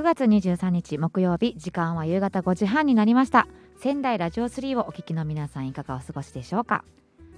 9月23日木曜日時間は夕方5時半になりました。仙台ラジオ3をお聞きの皆さんいかがお過ごしでしょうか？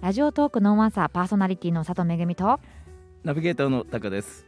ラジオトークノンアンサーパーソナリティの佐藤めぐみとナビゲーターのタカです。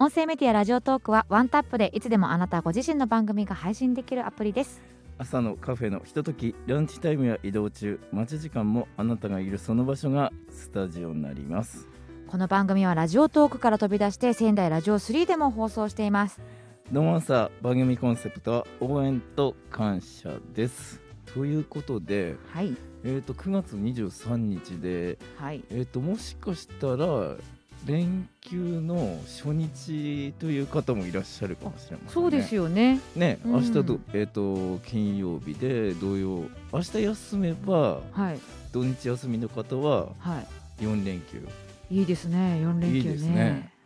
音声メディアラジオトークはワンタップでいつでもあなたご自身の番組が配信できるアプリです。朝のカフェのひとときランチタイムや移動中待ち時間もあなたがいるその場所がスタジオになります。この番組はラジオトークから飛び出して仙台ラジオ3でも放送していますノンアンサー番組コンセプトは応援と感謝です。ということで、はい。えー、と9月23日で、はい。えー、ともしかしたら連休の初日という方もいらっしゃるかもしれませんね。そうですよね。ね、うん。明日と,、えー、と金曜日で土曜明日休めばはい。土日休みの方はは4連休、いいいですね4連休ね。いいですね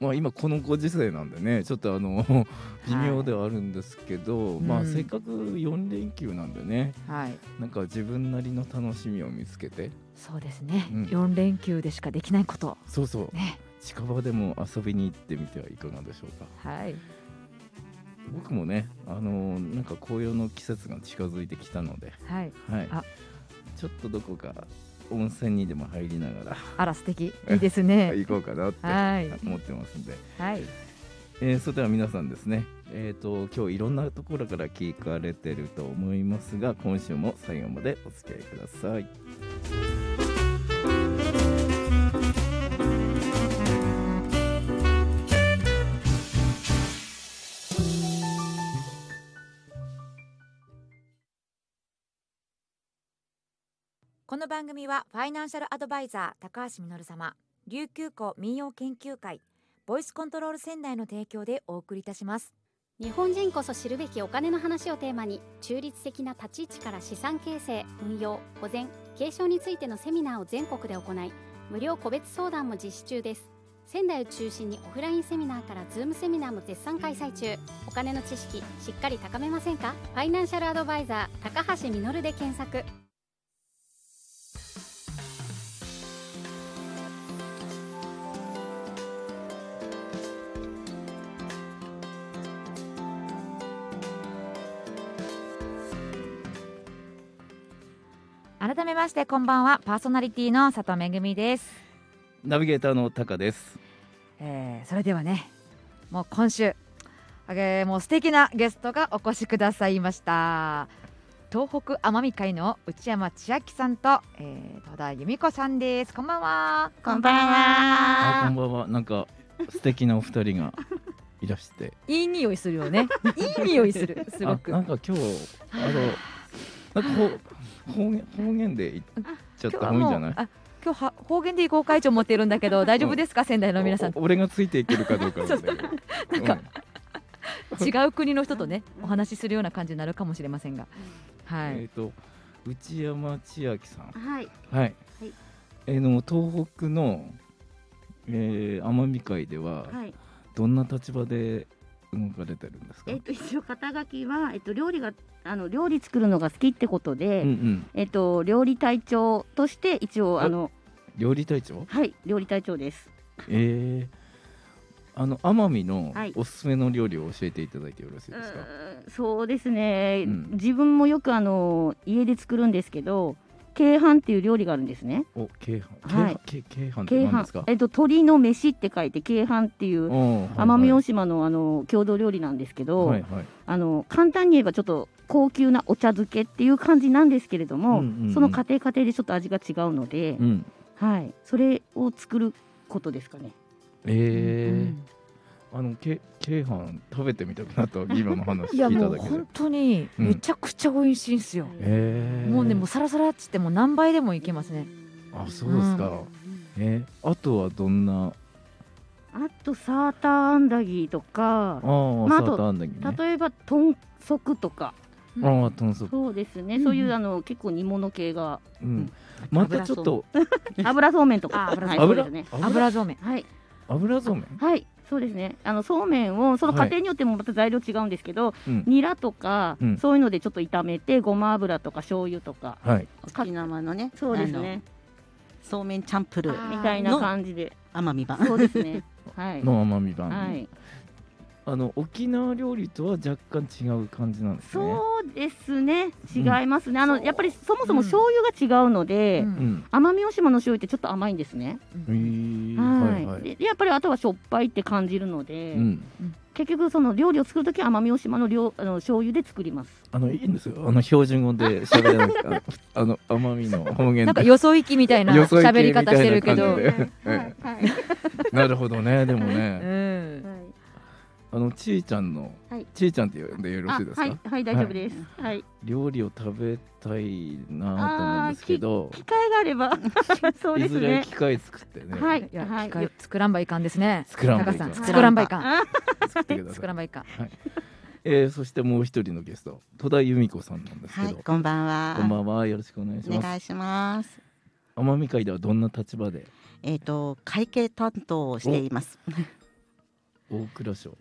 まあ、今このご時世なんでねちょっとあの 微妙ではあるんですけど、まあ、うん。せっかく4連休なんでねはい。なんか自分なりの楽しみを見つけて。そうですね、うん。4連休でしかできないこと。そうそう。ね。近場でも遊びに行ってみてはいかがでしょうか。はい。僕もねあのなんか紅葉の季節が近づいてきたので、はい。はい。あ、ちょっとどこか温泉にでも入りながあら素敵。いいですらね。行こうかなってはい。思ってますんで、はい。えーそれでは皆さんですね、えー、と今日いろんなところから聞かれてると思いますが今週も最後までお付き合いください。この番組はファイナンシャルアドバイザー高橋実様琉球湖民謡研究会ボイスコントロール仙台の提供でお送りいたします。日本人こそ知るべきお金の話をテーマに中立的な立ち位置から資産形成運用保全継承についてのセミナーを全国で行い無料個別相談も実施中です。仙台を中心にオフラインセミナーからズームセミナーも絶賛開催中。お金の知識しっかり高めませんか？ファイナンシャルアドバイザー高橋実で検索。改めましてこんばんは。パーソナリティの佐藤めぐみです、ナビゲーターのタカです。えー、それではねもう今週、えー、もう素敵なゲストがお越しくださいました。東北奄美会の内山千秋さんと、えー、戸田由美子さんです。こんばんは。こんばんあこは。んばんは。なんか素敵なお二人がいらして。いい匂いするよね。いい匂いするすごく。あなんか今日あのなんかほ方言方言で言っちゃった方がいいんじゃない？あ今日は方言で行こう会長持ってるんだけど大丈夫ですか？仙台の皆さん。お俺がついていけるかどうかななん。か違う国の人とねお話しするような感じになるかもしれませんが。はい。うんえっ、と内山千秋さん。はい。はい、はい。えーの東北の、えー、奄美会でははい。どんな立場で動かれてるんですか、えっと一応肩書きはえっと料理があの料理作るのが好きってことで、うんうん、えっと料理隊長として一応あの料理隊長はい料理隊長です。えー、あの奄美のおすすめの料理を教えていただいてよろしいですか、うーんそうですね、うん自分もよくあの家で作るんですけど、鶏飯っていう料理があるんですね。お鶏飯はい。鶏飯って何ですか？えっと鶏の飯って書いて鶏飯っていう奄美大はい。島のあの郷土料理なんですけど、はいはい。あの簡単に言えばちょっと高級なお茶漬けっていう感じなんですけれども、うんうんうん。その家庭家庭でちょっと味が違うので、うん。はい、それを作ることですかね。えー。うんあのけ鶏飯食べてみたくなった今の話いや聞いただけで。もう本当にうん。めちゃくちゃ美味しいんですよ、えー、もうねもうサラサラっつってもう何倍でもいけますね。あそうですか、えー、あとはどんな？あとサーターアンダギーとかあ、ー、まああとサーターアンダギーね。例えば豚足とか、ああ豚足。そうですね、うんそういうあの結構煮物系が。うん。またちょっと油そうめん。とか、あ油はい、そうそうですね。油そうめん。はい、油そうめん、はい、そうですね。あのそうめんをそのはい家庭によってもまた材料違うんですけど、うん、ニラとか、うんそういうのでちょっと炒めてごま油とか醤油とか、はい沖縄のねそうですね。そうめんチャンプルみたいな感じで、奄美版そうですね。はい。の甘み版、はい。あの沖縄料理とは若干違う感じなんですね。そうですね。違いますね、あそうのやっぱりそもそも醤油が違うので、うん。うん。奄美大島の醤油ってちょっと甘いんですね、えー。はい。はいはい。ででやっぱりあとはしょっぱいって感じるので、うん。結局その料理を作るときは奄美大島の料あの醤油で作ります。あのいいんですよ。あの標準語で喋らなくて、あのあの奄美の方言で。なんかよそ行きみたいな喋り方してるけど。みたい。なるほどね。でもうね、んあのちーちゃんの、はい。ちーちゃんって呼んでよろしいですか？あはいはい大丈夫です。はい。料理を食べたいなと思うんですけど、機会があれば。そうですいずれね機会作ってね、はいい。やはい機械作らんばいかんですね。作らんばいかん。高橋さん作らんばいかん。あ作ってください。作らん。ばいかん。えー、そしてもう一人のゲスト、戸田由美子さんなんですけど、はい、こんばんは。こんばんは。よろしくお願いします。お願いします。奄美会ではどんな立場で？えっ、と会計担当をしています。大蔵省、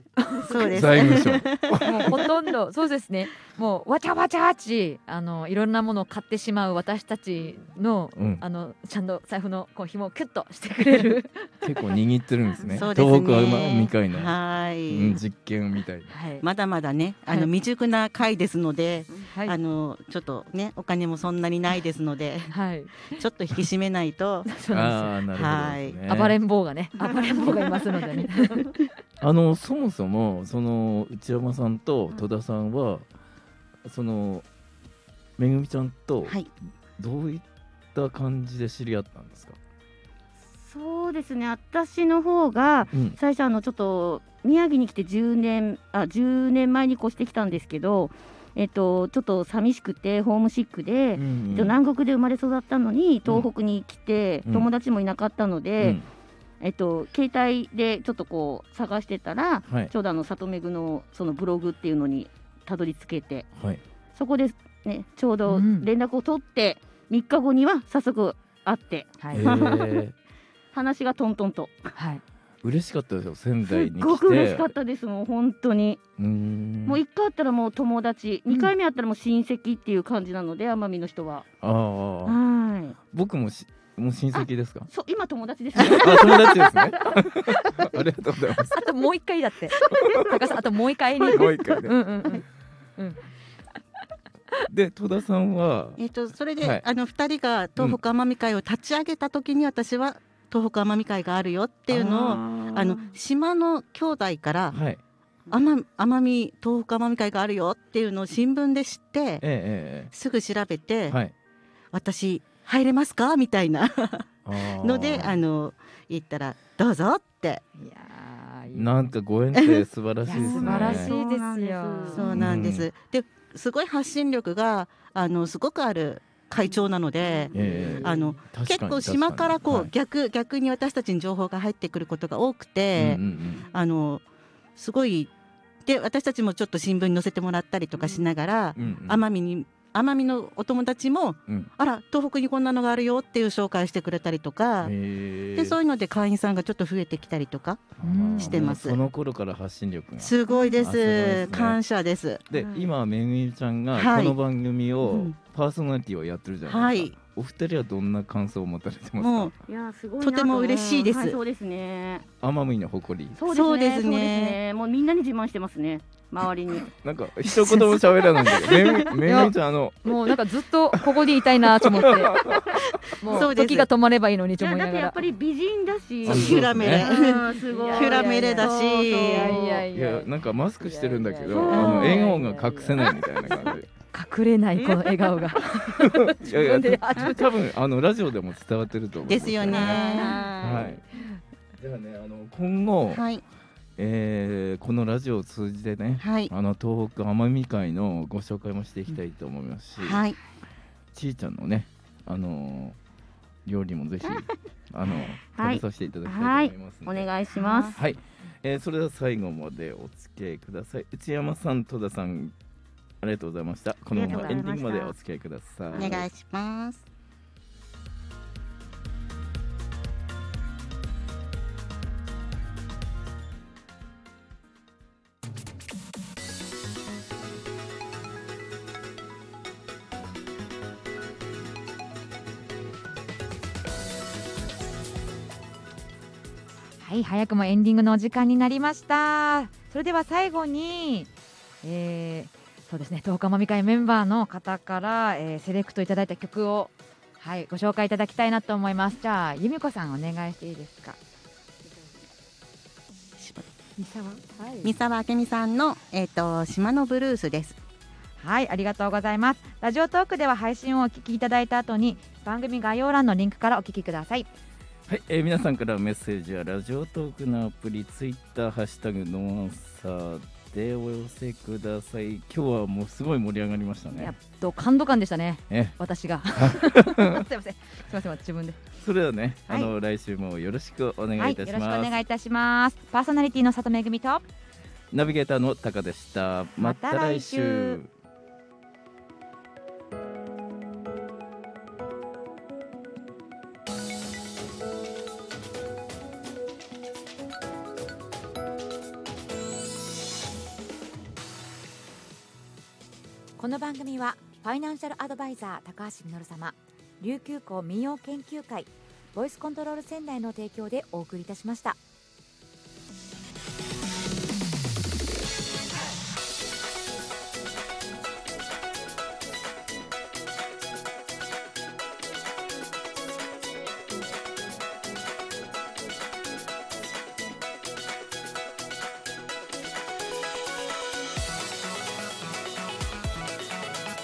そうです。財務省、もうほとんどそうですね。もうわちゃわちゃわちあのいろんなものを買ってしまう私たちのうん、あのちゃんと財布のこう紐をキュッとしてくれる。結構握ってるんですね。そうですね。東北奄美会の、はい、うん、実験みたいな。はい、まだまだね、あはい。の未熟な会ですので、はい。あのちょっとねお金もそんなにないですので、はい、ちょっと引き締めないと。そうなんああー、なるほどですね。ですよ暴れん坊がね暴れん坊がいますのでねあのそもそもその内山さんと戸田さんは、そのめぐみちゃんとはい。どういった感じで知り合ったんですか？そうですね。私の方がうん、最初あのちょっと宮城に来て10年あ10年前に越してきたんですけどえっとちょっと寂しくてホームシックで、うんえっと南国で生まれ育ったのに東北に来て、うん。友達もいなかったのうで、んえっと携帯でちょっとこう探してたらはいちょうどあの里めぐのそのブログっていうのにたどり着けてはい。そこでねちょうどうん連絡を取って3日後には早速会ってはい、えー、話がトントンとはい、嬉しかったですよ仙台に来て。ごく嬉しかったですもう本当に。もう1回会ったらもう友達、うん2回目会ったらもう親戚っていう感じなので奄美の人は。ああ、はい。僕もしもう親戚ですか？そう今友達ですね。あ友達ですね。ありがとうございます。あともう一回だって高さんあともう一回にもう一回ね。うんうんうんで戸田さんは？えっ、とそれで、はいあの二人が東北奄美会を立ち上げた時に私は東北奄美会があるよっていうのをああの島の兄弟からーはい。奄奄美東北奄美会があるよっていうのを新聞で知ってええすぐ調べえて、えはい。私入れますか？みたいな。のであの言ったらどうぞって。いやーいい。なんかご縁って素晴らしいですね。素晴らしいですよ。そうなんです、です。ごい発信力があのすごくある会長なので、ええあの結構島からこう、確逆逆に私たちに情報が入ってくることが多くかにて、うんうん。あのすごいで私たちもちょっと新聞に載せてもらったりとかしながら、うんうんうん。奄美に奄美のお友達も、うんあら東北にこんなのがあるよっていう紹介してくれたりとか、でそういうので会員さんがちょっと増えてきたりとかうんしてますその頃から発信力が。すごいですあすごいですね感謝です。ではい今めぐみちゃんがはいこの番組うをんパーソナリティをやってるじゃないですか。はいお二人はどんな感想を持たれてますもうか。いやーすごいなとても嬉しいですはいそうですね。奄美の誇り。そうそうですねですね。そうですねもうみんなに自慢してますね。周りに。なんか一言も喋らないんだけど、めぐ めちゃんあのもうなんかずっとここにいたいなと思って。もそう時が止まればいいのにいやだってやっと思いながらぱり美人だし。あキュラメレ。うんすごい。キュラメレだし。いやいやなんかマスクしてるんだけいど、あの笑顔が隠せないみたいな感じ。隠れないこの笑顔が。いやいや多分あのラジオでも伝わってると思うんですよ。ね。は。はい。じゃあねあの今後、はいえーこのラジオを通じてね、はい。あの東北奄美会のご紹介もしていきたいと思いますし、はい。ちーちゃんのねあのー料理もぜひ あの食べさせていただきたいと思いますので、お願いします。はい、えーそれでは最後までお付き合いください。内山さん戸田さんありがとうございました。このままエンディングまでお付き合いください。お願いします。はい早くもエンディングのお時間になりましたそれでは最後に、えー、そうですね東海まみ会メンバーの方から、えーセレクトいただいた曲をはいご紹介いただきたいなと思いますじゃあ由美子さんお願いしていいですか？三沢はい三沢明美さんの、えっ、と、島のブルースです。はい、ありがとうございます。ラジオトークでは配信をお聞きいただいた後に番組概要欄のリンクからお聞きください。はい、えー皆さんからメッセージはラジオトークのアプリ、ツイッター、ハッシュタグノアンサーでお寄せください。今日はもうすごい盛り上がりましたやっね。と感動感でしたね、え？私が。すいません、すいません、自分で。それではね、はいあの来週もよろしくお願はいい、よろしくおいたします。願いいたします。パーソナリティの里めぐみと。ナビゲーターのタカでした。また来週。この番組はファイナンシャルアドバイザー高橋稔様琉球港民謡研究会ボイスコントロール仙台の提供でお送りいたしました。